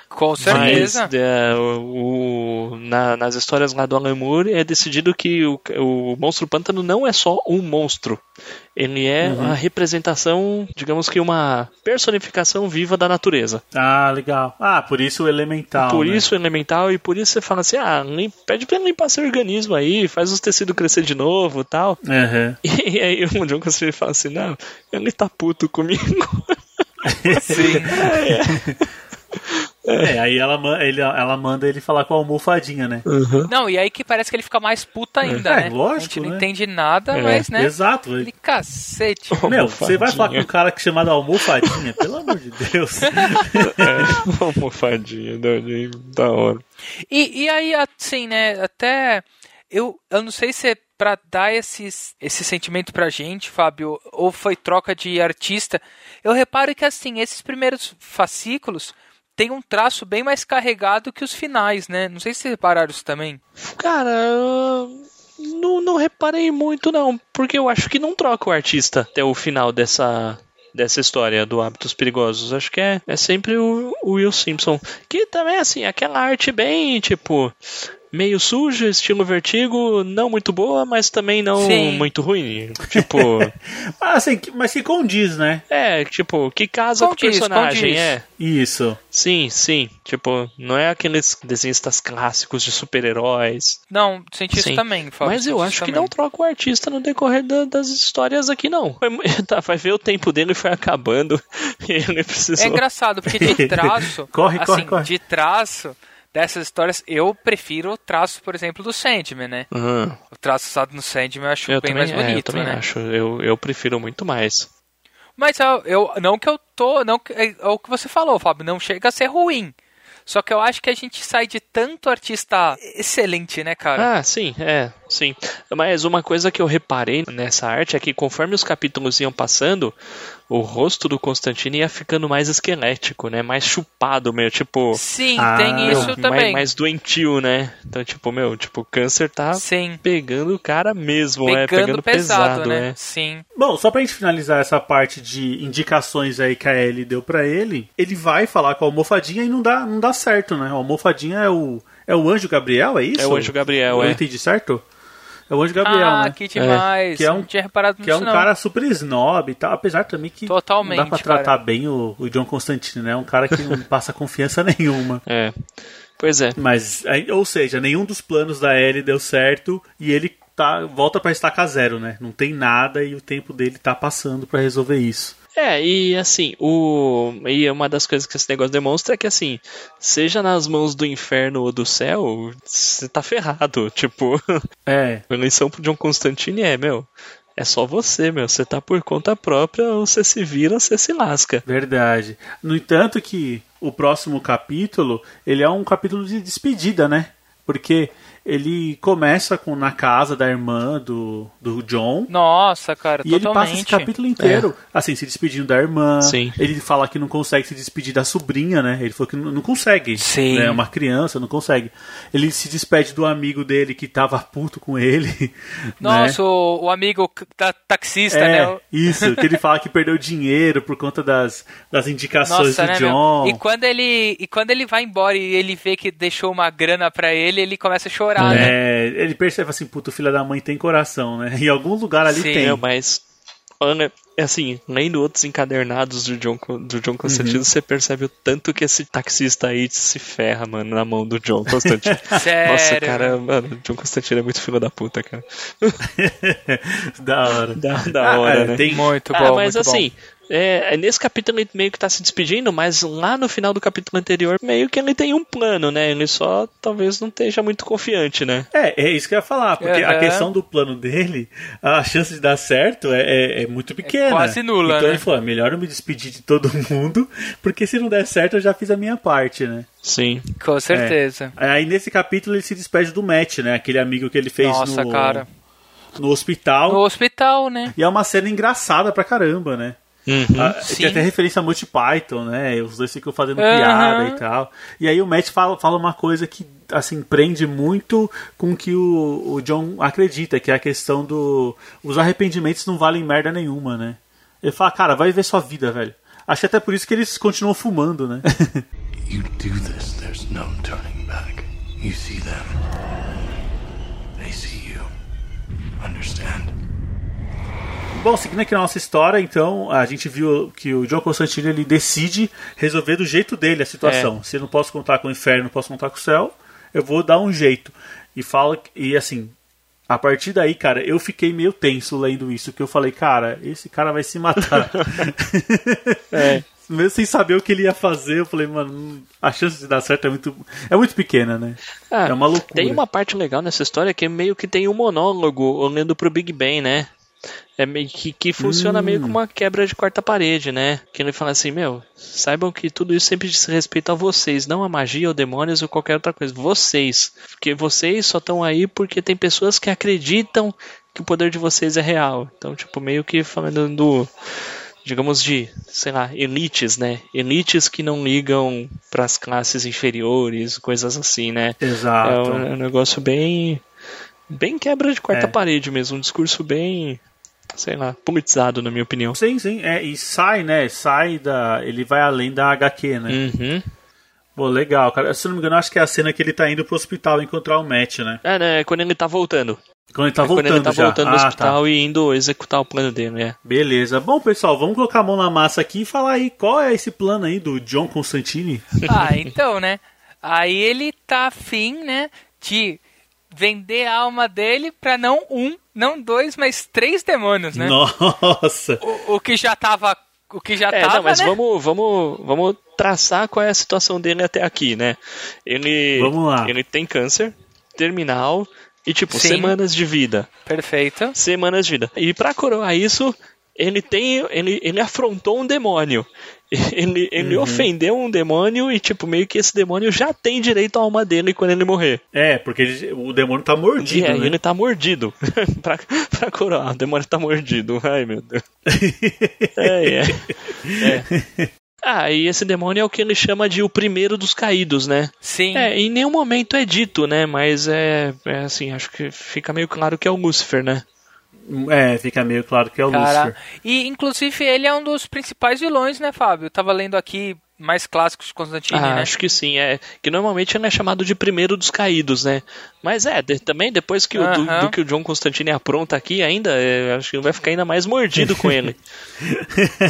Com certeza. Mas é, o, o- na- nas histórias lá do Alan Moore é decidido que o, o monstro pântano não é só um monstro. Ele é Uhum. a representação, digamos que uma personificação viva da natureza. Ah, legal. Ah, por isso o elemental. por né? isso o elemental e por isso você fala assim: ah, lim- pede pra ele limpar seu organismo aí, faz os tecidos crescer de novo e tal. Aham. E aí o John Constantine fala assim: não, ele tá puto comigo. Sim. É, aí ela, ele- ela manda ele falar com a almofadinha, né? Não, e aí que parece que ele fica mais puta ainda, É, né? lógico, a gente não né? entende nada, É, mas, né? Exato. Ele cacete. Meu, você vai falar com um cara que é chamado almofadinha? Pelo amor de Deus. É, almofadinha, da, da hora. E, e aí, assim, né, até eu, eu não sei se é pra dar esses, esse sentimento pra gente, Fábio, ou foi troca de artista. Eu reparo que, assim, esses primeiros fascículos têm um traço bem mais carregado que os finais, né? Não sei se repararam isso também. Cara, não, não reparei muito não, porque eu acho que não troca o artista até o final dessa dessa história do Hábitos Perigosos. Acho que é, é sempre o, o Will Simpson. Que também, assim, aquela arte bem, tipo, meio suja, estilo vertigo, não muito boa, mas também não Sim. muito ruim. Tipo, Ah, assim, mas que condiz, né? é, tipo, que casa com o Condiz, personagem, condiz. é. Isso. Sim, sim. Tipo, não é aqueles desenhistas clássicos de super-heróis. Não, senti isso Sim. também, Fábio. Mas eu acho isso que também. não troca o artista no decorrer da- das histórias aqui, não. Foi tá, vai ver o tempo dele foi acabando e ele precisou. É engraçado, porque de traço. Corre, assim, corre, corre. De traço dessas histórias, eu prefiro o traço, por exemplo, do Sandman, né? Aham. O traço usado no Sandman eu acho Eu bem também, mais é, eu bonito, também né? acho. Eu, eu prefiro muito mais. Mas eu, eu- não que eu tô. Não que, é, é o que você falou, Fábio, não chega a ser ruim. Só que eu acho que a gente sai de tanto artista excelente, né, cara? Ah, sim, é, sim. Mas uma coisa que eu reparei nessa arte é que conforme os capítulos iam passando, o rosto do Constantino ia ficando mais esquelético, né? Mais chupado, meio tipo. Sim, Ah, tem meu, isso mais, também. mais doentio, né? Então, tipo, meu, tipo, o câncer tá Sim. pegando o cara mesmo, né? Pegando, Pegando pesado, pesado, né? né? Sim. Bom, só pra gente finalizar essa parte de indicações aí que a Ellie deu pra ele, ele vai falar com a almofadinha e não dá, não dá certo, né? A almofadinha é o, é o anjo Gabriel, é isso? É o anjo Gabriel, Eu é. entendi certo? É o anjo Gabriel, ah, né? que demais. Que é um- não tinha reparado Que é um não. cara super snob e tal, apesar também que Totalmente, não dá pra cara. tratar bem o, o John Constantine, né? É um cara que não passa confiança nenhuma. É. Pois é. Mas, ou seja, nenhum dos planos da Ellie deu certo e ele tá, volta pra estaca zero, né? Não tem nada e o tempo dele tá passando pra resolver isso. É, e assim, o. E uma das coisas que esse negócio demonstra é que assim, seja nas mãos do inferno ou do céu, você tá ferrado. Tipo, É, a eleição pro John Constantine é, meu. É só você, meu. Você tá por conta própria, ou você se vira, ou você se lasca. verdade. No entanto que o próximo capítulo, ele é um capítulo de despedida, né? Porque ele começa com na casa da irmã do, do John. Nossa, cara, E ele totalmente. passa esse capítulo inteiro, assim, se despedindo da irmã. Sim. Ele fala que não consegue se despedir da sobrinha, né? Ele falou que não, não consegue. Sim. É uma criança, não consegue. Ele se despede do amigo dele que tava puto com ele. Nossa, né? o, o amigo ta- taxista, É, né? Isso, que ele fala que perdeu dinheiro por conta das, das indicações Nossa, do né, meu? John. E quando ele e quando ele vai embora e ele vê que deixou uma grana pra ele, ele começa a chorar, né? É, ele percebe assim, puto, filho da mãe tem coração, né? Em algum lugar ali Sim. tem. Meu, mas. Olha, é assim, lendo outros encadernados do John, do John Constantine, Uhum. você percebe o tanto que esse taxista aí se ferra, mano, na mão do John Constantine. Sério. Nossa, cara, mano, o John Constantine é muito filho da puta, cara. da hora. Da, da hora, é, né? Tem, Muito Ah, bom, mas muito assim, é, nesse capítulo ele meio que tá se despedindo, mas lá no final do capítulo anterior, meio que ele tem um plano, né? Ele só talvez não esteja muito confiante, né? É, é isso que eu ia falar, porque a questão do plano dele, a chance de dar certo é, é, é muito pequena. quase nula, Então né? ele falou: "Ah, melhor eu me despedir de todo mundo, porque se não der certo eu já fiz a minha parte, né? Sim. Com certeza. Aí nesse capítulo ele se despede do Matt, né? Aquele amigo que ele fez Nossa, no, cara. no hospital. No hospital, né? E é uma cena engraçada pra caramba, né? Uhum. Ah, tem até referência a Monty Python, né? Os dois ficam fazendo Aham. piada e tal. E aí o Matt fala, fala uma coisa que, assim, prende muito com o que o, o John acredita, que é a questão do... Os arrependimentos não valem merda nenhuma, né? Ele fala, cara, vai ver sua vida, velho. Acho que até por isso que eles continuam fumando, né? you do this, there's no turning back. You see them. They see you. Understand? Bom, seguindo aqui a nossa história, então, a gente viu que o John Constantine ele decide resolver do jeito dele a situação. Se eu não posso contar com o inferno, não posso contar com o céu, eu vou dar um jeito. E fala, e assim, a partir daí, cara, eu fiquei meio tenso lendo isso, que eu falei, cara, esse cara vai se matar. É. Mesmo sem saber o que ele ia fazer, eu falei, mano, a chance de dar certo é muito, é muito pequena, né? Ah, é uma loucura. Tem uma parte legal nessa história que meio que tem um monólogo olhando pro Big Bang, né? É meio que, que funciona meio como uma quebra de quarta parede, né? Que ele fala assim, meu, saibam que tudo isso sempre diz respeito a vocês, não a magia ou demônios ou qualquer outra coisa. Vocês. Porque vocês só estão aí porque tem pessoas que acreditam que o poder de vocês é real. Então, tipo, meio que falando do digamos de, sei lá, elites, né? Elites que não ligam para as classes inferiores, coisas assim, né? É Exato. um, é um negócio bem bem quebra de quarta É. parede mesmo, um discurso bem, sei lá, politizado na minha opinião. Sim, sim, é, e sai, né? Sai da. Ele vai além da HQ, né? Uhum. Pô, legal, cara. Se não me engano, acho que é a cena que ele tá indo pro hospital encontrar o Matt, né? É, né? Quando ele tá voltando. Quando ele tá É voltando quando ele tá já. voltando do ah, hospital tá. e indo executar o plano dele, né? Beleza. Bom, pessoal, vamos colocar a mão na massa aqui e falar aí qual é esse plano aí do John Constantine. Ah, então, né? Aí ele tá afim, né, de vender a alma dele pra não um, não dois, mas três demônios, né? Nossa! O, o que já tava. O que já É, tava, não, mas né? vamos, vamos, vamos traçar qual é a situação dele até aqui, né? Ele, Vamos lá. ele tem câncer terminal e, tipo, Sim. semanas de vida. Perfeito. Semanas de vida. E pra coroar isso, ele tem. Ele, ele afrontou um demônio. Ele, ele Uhum. ofendeu um demônio e, tipo, meio que esse demônio já tem direito à alma dele quando ele morrer. É, porque ele- o demônio tá mordido, e é, né? ele tá mordido. pra, pra coroar, o demônio tá mordido. Ai, meu Deus. É, é. é. Ah, e esse demônio é o que ele chama de o primeiro dos caídos, né? Sim. É, em nenhum momento é dito, né? Mas é, é assim, acho que fica meio claro que é o Lúcifer, né? É, fica meio claro que é o Cara, Lucifer. e inclusive ele é um dos principais vilões, né, Fábio? Eu tava lendo aqui mais clássicos de Constantine, Ah, né? acho que sim, é. Que normalmente ele é chamado de primeiro dos caídos, né? Mas é, de- também depois que o, do, Aham. do que o John Constantine apronta aqui ainda, é, acho que vai ficar ainda mais mordido com ele.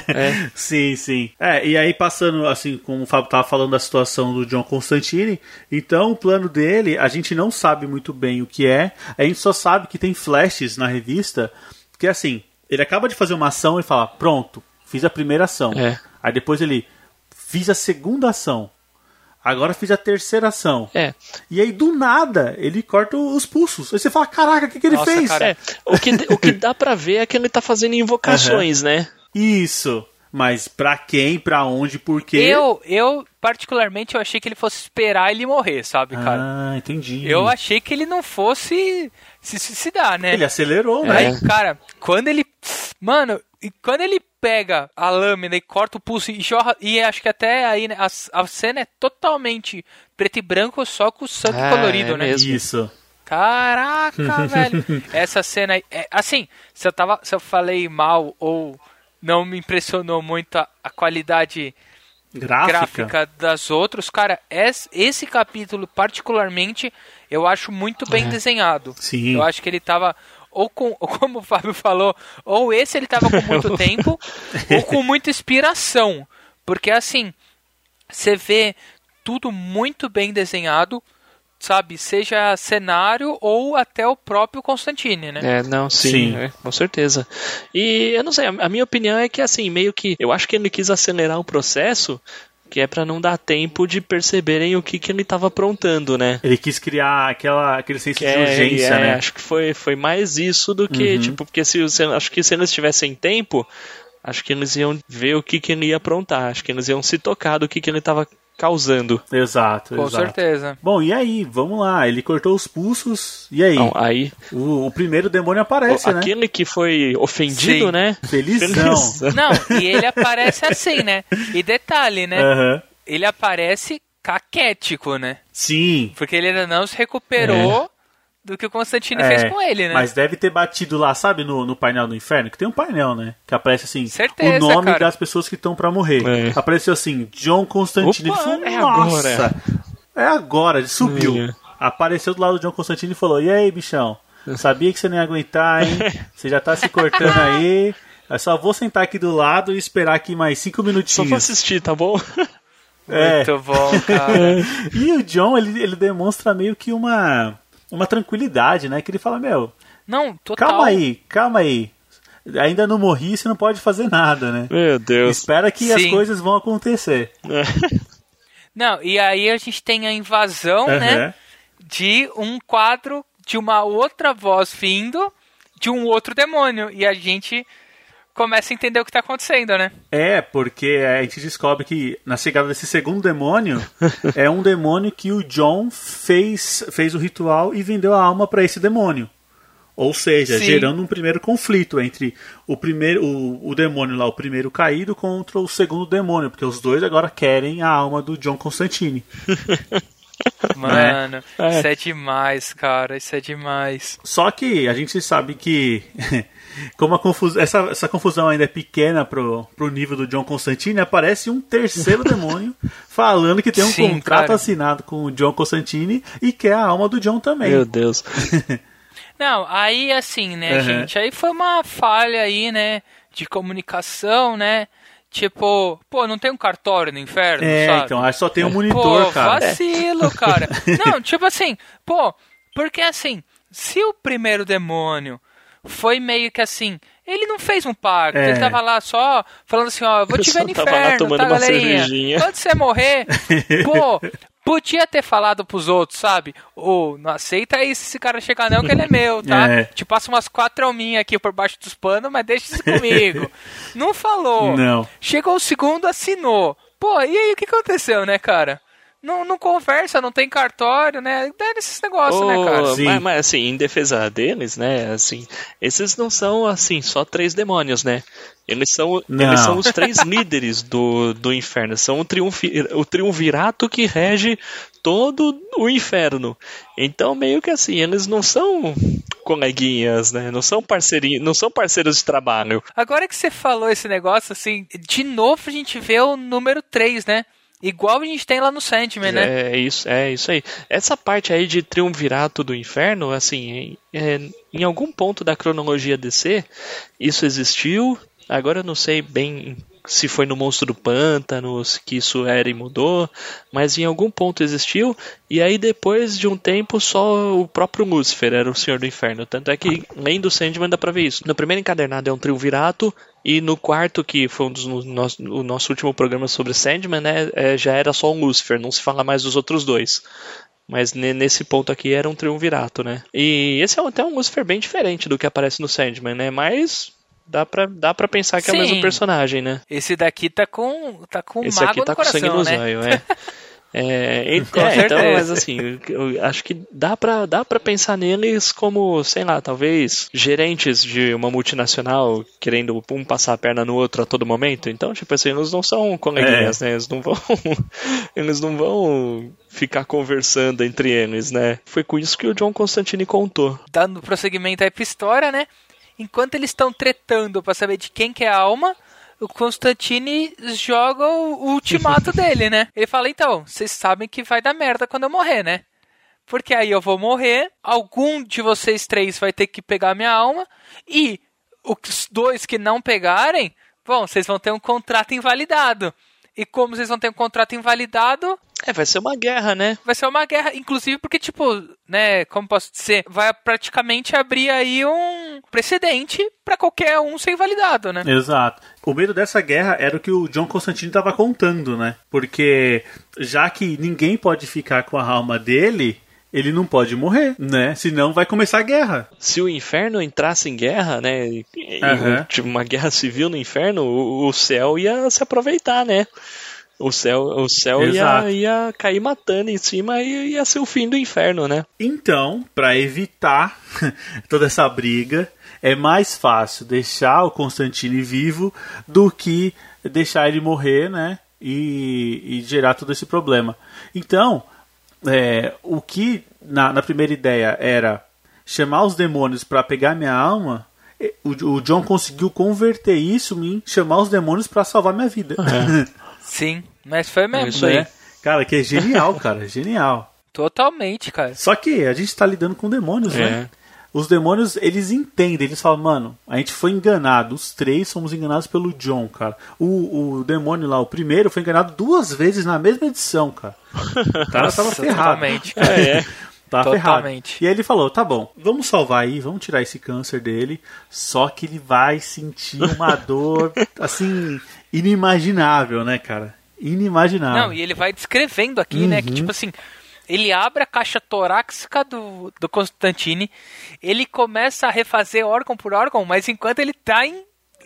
É. Sim, sim. É, e aí passando, assim, como o Fábio tava falando da situação do John Constantine, então o plano dele, a gente não sabe muito bem o que é, a gente só sabe que tem flashes na revista, que assim, ele acaba de fazer uma ação e fala, pronto, fiz a primeira ação. É. Aí depois ele, fiz a segunda ação. Agora fiz a terceira ação. É. E aí, do nada, ele corta os pulsos. Aí você fala, caraca, o que, que ele Nossa, fez? cara. É, o que, o que dá pra ver é que ele tá fazendo invocações, né? Isso. Mas pra quem, pra onde, por quê? Eu, eu, particularmente, eu achei que ele fosse esperar ele morrer, sabe, cara? Ah, entendi. Eu achei que ele não fosse se suicidar, né? Ele acelerou, né? Aí, cara, quando ele. Mano, e quando ele pega a lâmina e corta o pulso e jorra. E acho que até aí né, a, a cena é totalmente preto e branco, só com o sangue Ah, colorido, é né? mesmo. Isso. Caraca, velho. Essa cena aí. é, assim, se eu, tava, se eu falei mal ou não me impressionou muito a, a qualidade Gráfica. gráfica das outras, cara, es- esse capítulo particularmente eu acho muito bem desenhado. Sim. Eu acho que ele tava ou com, ou como o Fábio falou, ou esse ele tava com muito tempo, ou com muita inspiração. Porque assim, você vê tudo muito bem desenhado, sabe? Seja cenário ou até o próprio Constantine, né? É, não, sim, Sim. é, com certeza. E eu não sei, a a minha opinião é que assim, meio que eu acho que ele quis acelerar o processo, que é pra não dar tempo de perceberem o que, que ele tava aprontando, né? Ele quis criar aquela, aquele senso Que de é, urgência, é, né? Acho que foi, foi mais isso do que, tipo, porque se, se- acho que se eles tivessem tempo, acho que eles iam ver o que, que ele ia aprontar, acho que eles iam se tocar do que, que ele tava causando. Exato, Com exato. certeza. Bom, e aí? Vamos lá. Ele cortou os pulsos. E aí? Então, aí, O, o primeiro demônio aparece, né? aquele que foi ofendido, Sim. né? Felizão. Não, e ele aparece assim, né? E detalhe, né? Aham. Ele aparece caquético, né? Sim. Porque ele ainda não se recuperou do que o Constantine É, fez com ele, né? Mas deve ter batido lá, sabe, no, no painel do inferno, que tem um painel, né? Que aparece assim, Certeza, o nome cara. das pessoas que estão pra morrer. É. Apareceu assim, John Constantine. Opa, Ele falou, é nossa, agora." é agora, ele subiu. É. Apareceu do lado do John Constantine e falou, e aí, bichão? Sabia que você não ia aguentar, hein? Você já tá se cortando aí. Eu só vou sentar aqui do lado e esperar aqui mais cinco Só vou minutinhos. assistir, tá bom? É. Muito bom, cara. E o John, ele, ele demonstra meio que uma, uma tranquilidade, né? Que ele fala, meu, Não, total. calma aí, calma aí. Ainda não morri, você não pode fazer nada, né? Meu Deus. Espera que as Sim. coisas vão acontecer. Não, e aí a gente tem a invasão, né? Aham. De um quadro de uma outra voz vindo de um outro demônio. E a gente começa a entender o que tá acontecendo, né? É, porque a gente descobre que na chegada desse segundo demônio é um demônio que o John fez, fez o ritual e vendeu a alma para esse demônio. Ou seja, Sim. gerando um primeiro conflito entre o primeiro o, o demônio lá, o primeiro caído, contra o segundo demônio, porque os dois agora querem a alma do John Constantine. Mano, É. isso é demais, cara. Isso é demais. Só que a gente sabe que como a confus... essa, essa confusão ainda é pequena pro, pro nível do John Constantine, aparece um terceiro demônio falando que tem um Sim, contrato cara. assinado com o John Constantine e quer a alma do John também. Meu Deus. Não, aí assim, né, Aham. gente? Aí foi uma falha aí, né? De comunicação, né? Tipo, pô, não tem um cartório no inferno, É, sabe? então, acho que só tem um monitor, pô, cara. vacilo, cara. Não, tipo assim, pô, porque assim, se o primeiro demônio foi meio que assim, ele não fez um pacto, É. ele tava lá só falando assim, ó, eu vou te ver no tava lá inferno, tomando tá, uma galerinha? cervejinha. Quando você morrer, pô, podia ter falado pros outros, sabe? Ô, não aceita isso esse cara chegar não, que ele é meu, tá? É. Te passo umas quatro alminhas aqui por baixo dos panos, mas deixa isso comigo. não falou. Não. Chegou o segundo, assinou. Pô, e aí o que aconteceu, né, cara? Não, não conversa, não tem cartório, né? Deve esses negócios, né, cara? Sim. mas, mas, assim, em defesa deles, né, assim, esses não são, assim, só três demônios, né? Eles são, Não. eles são os três líderes do, do inferno. São o, triunfi, o triunvirato que rege todo o inferno. Então, meio que assim, eles não são coleguinhas, né? Não são parceirinhos, não são parceiros de trabalho. Agora que você falou esse negócio, assim, de novo a gente vê o número 3, né? Igual a gente tem lá no Sandman, né? É isso, é isso aí. Essa parte aí de triunvirato do inferno, assim, é, em algum ponto da cronologia DC, isso existiu. Agora eu não sei bem se foi no Monstro do Pântano, que isso era e mudou, mas em algum ponto existiu. E aí depois de um tempo só o próprio Lúcifer era o Senhor do Inferno. Tanto é que lendo o Sandman dá pra ver isso. No primeiro encadernado é um triunvirato. E no quarto, que foi um dos, no, nosso, o nosso último programa sobre Sandman, né, é, já era só um Lucifer, não se fala mais dos outros dois. Mas ne- nesse ponto aqui era um triunvirato, né? E esse é até um Lucifer bem diferente do que aparece no Sandman, né? Mas dá pra, dá pra pensar que é o Sim. mesmo personagem, né? Esse daqui tá com, tá com Esse mágoa aqui tá no com coração, sangue no né? zóio, é. É, e- é, então, mas assim, eu acho que dá pra, dá pra pensar neles como, sei lá, talvez gerentes de uma multinacional querendo um passar a perna no outro a todo momento. Então, tipo assim, eles não são coleguinhas, né? Eles não vão. eles não vão ficar conversando entre eles, né? Foi com isso que o John Constantine contou. Dando prosseguimento aí pra história, né? Enquanto eles estão tretando pra saber de quem que é a alma, o Constantine joga o ultimato dele, né? Ele fala, então, vocês sabem que vai dar merda quando eu morrer, né? Porque aí eu vou morrer, algum de vocês três vai ter que pegar minha alma, e os dois que não pegarem, bom, vocês vão ter um contrato invalidado. E como vocês vão ter um contrato invalidado, É, vai ser uma guerra, né? vai ser uma guerra, inclusive porque, tipo, né, como posso dizer, vai praticamente abrir aí um precedente pra qualquer um ser invalidado, né? Exato. O medo dessa guerra era o que o John Constantine estava contando, né? Porque já que ninguém pode ficar com a alma dele, ele não pode morrer, né? Senão vai começar a guerra. se o inferno entrasse em guerra, né, e- Aham. tipo uma guerra civil no inferno, o, o céu ia se aproveitar, né? O céu, o céu ia, ia cair matando em cima e ia ser o fim do inferno, né? Então, para evitar toda essa briga, é mais fácil deixar o Constantine vivo do que deixar ele morrer, né? E, e gerar todo esse problema. Então, é, o que na, na primeira ideia era chamar os demônios pra pegar minha alma, o, o John conseguiu converter isso em chamar os demônios pra salvar minha vida. Sim, mas foi mesmo. É isso aí. Né? Cara, que é genial, cara, genial. Totalmente, cara. Só que a gente tá lidando com demônios, É. né? Os demônios, eles entendem, eles falam, mano, a gente foi enganado. Os três fomos enganados pelo John, cara. O, o demônio lá, o primeiro, foi enganado duas vezes na mesma edição, cara. O cara tava Nossa, ferrado. Totalmente, cara. É, é. Tava ferrado. Totalmente. E aí ele falou, tá bom, vamos salvar aí, vamos tirar esse câncer dele. Só que ele vai sentir uma dor, assim, inimaginável, né, cara? Inimaginável. Não, e ele vai descrevendo aqui, né? Que Uhum. tipo assim, ele abre a caixa torácica do, do Constantine, ele começa a refazer órgão por órgão, mas enquanto ele tá em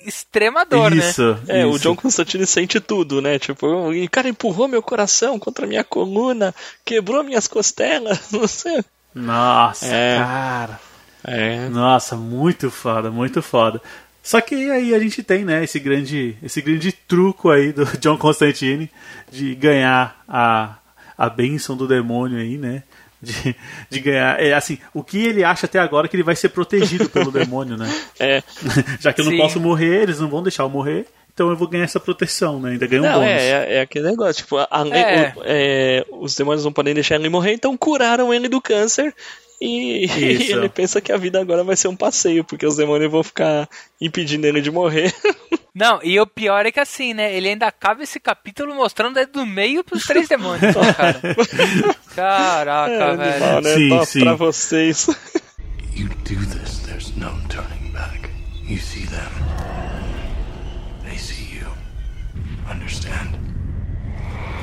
extrema dor, né? Isso, É, o isso. John Constantine sente tudo, né? Tipo, o cara empurrou meu coração contra a minha coluna, quebrou minhas costelas, não sei. Nossa, É. cara. É. Nossa, muito foda, muito foda. Só que aí a gente tem, né, esse grande, esse grande truco aí do John Constantine de ganhar a, a bênção do demônio aí, né? De, de ganhar. É assim, o que ele acha até agora é que ele vai ser protegido pelo demônio, né? É. Já que eu não Sim. posso morrer, eles não vão deixar eu morrer, então eu vou ganhar essa proteção, né? Ainda ganho um Não, bônus. é, é, é aquele negócio, tipo, a- além- É. o- é, os demônios não podem deixar ele morrer, então curaram ele do câncer e, Isso. ele pensa que a vida agora vai ser um passeio, porque os demônios vão ficar impedindo ele de morrer. Não, e o pior é que assim, né? Ele ainda acaba esse capítulo mostrando do meio pros três demônios, ó, cara. Caraca, É, velho. animal, né? Sim, Pra- sim. Pra vocês. You do this, there's no turning back. You see them. They see you. Understand?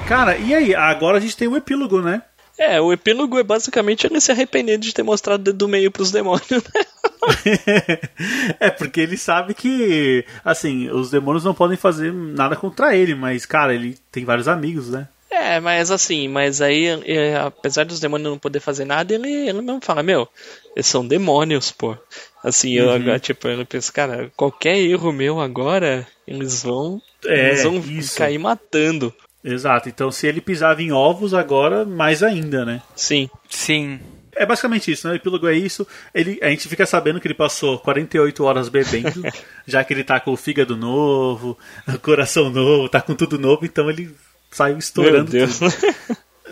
Cara, e aí? Agora a gente tem o epílogo, né? É, o epílogo é basicamente ele se arrependendo de ter mostrado o dedo do meio pros demônios, né? é porque ele sabe que, assim, os demônios não podem fazer nada contra ele, mas, cara, ele tem vários amigos, né? É, mas assim, mas aí, é, apesar dos demônios não poder fazer nada, ele, ele mesmo fala, meu, eles são demônios, pô. Assim, eu Uhum. agora, tipo, eu penso, cara, qualquer erro meu agora, eles vão, É, eles vão isso. cair matando. Exato. Então, se ele pisava em ovos, agora mais ainda, né? Sim. Sim. É basicamente isso, né? O epílogo é isso. Ele, a gente fica sabendo que ele passou 48 horas bebendo, já que ele tá com o fígado novo, o coração novo, tá com tudo novo, então ele saiu Meu estourando Deus. tudo,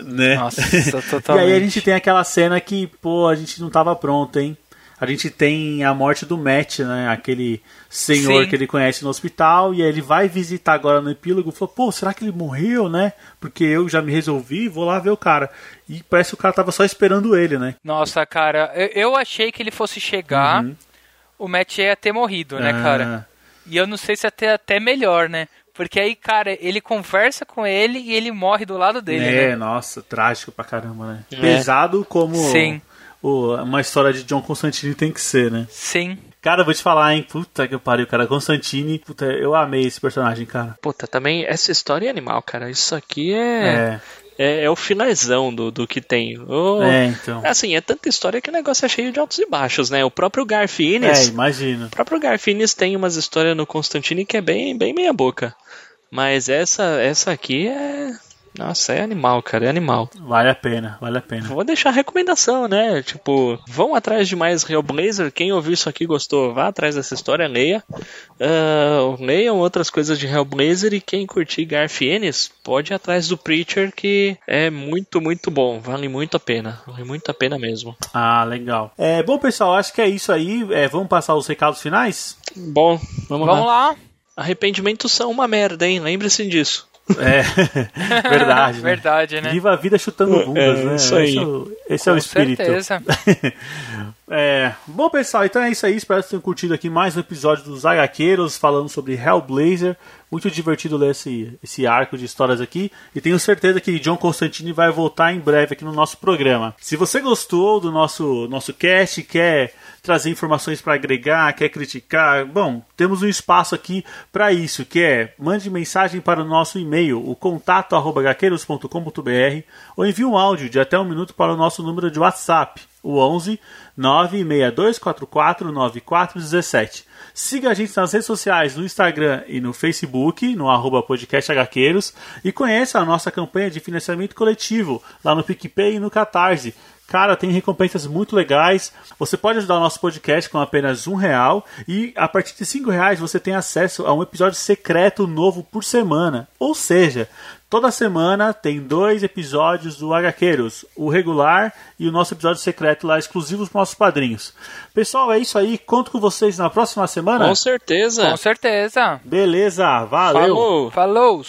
né? Nossa, e totalmente. aí a gente tem aquela cena que, pô, a gente não tava pronto, hein? A gente tem a morte do Matt, né? Aquele senhor Sim. que ele conhece no hospital, e aí ele vai visitar agora no epílogo e falou, pô, será que ele morreu, né? Porque eu já me resolvi, vou lá ver o cara. E parece que o cara tava só esperando ele, né? Nossa, cara, eu, achei que ele fosse chegar, o Matt ia ter morrido, né, Uhum. Ah. cara? E eu não sei se até até melhor, né? Porque aí, cara, ele conversa com ele e ele morre do lado dele, É, né? nossa, trágico pra caramba, né? É. Pesado como Sim. O- uma história de John Constantine tem que ser, né? Sim. Cara, eu vou te falar, hein? Puta que pariu, cara. Constantine, puta, eu amei esse personagem, cara. Puta, também, essa história é animal, cara. Isso aqui é, É, é, é o finalzão do, do que tem. O- é, então. Assim, é tanta história que o negócio é cheio de altos e baixos, né? O próprio É, Garfienes, imagina. O próprio Garfienes tem umas histórias no Constantine que é bem, bem meia boca. Mas essa, essa aqui é. Nossa, é animal, cara, é animal. Vale a pena, vale a pena. Vou deixar a recomendação, né? Tipo, vão atrás de mais Hellblazer. Quem ouviu isso aqui gostou, vá atrás dessa história, leia. Ah, leiam outras coisas de Hellblazer e quem curtir Garfienes, pode ir atrás do Preacher, que é muito, muito bom. Vale muito a pena. Vale muito a pena mesmo. Ah, legal. É, bom, pessoal, acho que é isso aí. É, vamos passar os recados finais? Bom, vamos, Vamos lá. lá. Arrependimentos são uma merda, hein? Lembre-se disso. É, verdade. né? Verdade, né? Viva a vida chutando bundas, É, né? isso aí. Esse é o, esse é o espírito. certeza. É, bom, pessoal, então é isso aí. Espero que tenham curtido aqui mais um episódio dos HQueiros falando sobre Hellblazer. Muito divertido ler esse, esse arco de histórias aqui. E tenho certeza que John Constantine vai voltar em breve aqui no nosso programa. Se você gostou do nosso, nosso cast, quer trazer informações para agregar, quer criticar, bom, temos um espaço aqui para isso, que é mande mensagem para o nosso e-mail, o contato ou envie um áudio de até um minuto para o nosso número de WhatsApp, o 11 96244 9417. Siga a gente nas redes sociais, no Instagram e no Facebook, no arroba podcast e conheça a nossa campanha de financiamento coletivo lá no PicPay e no Catarse. Cara, tem recompensas muito legais. Você pode ajudar o nosso podcast com apenas um real e a partir de cinco reais você tem acesso a um episódio secreto novo por semana. Ou seja, toda semana tem dois episódios do HQueiros, o regular e o nosso episódio secreto lá exclusivos para nossos padrinhos. Pessoal, é isso aí. Conto com vocês na próxima semana. Com certeza. Com certeza. Beleza, valeu. Falou. Falou!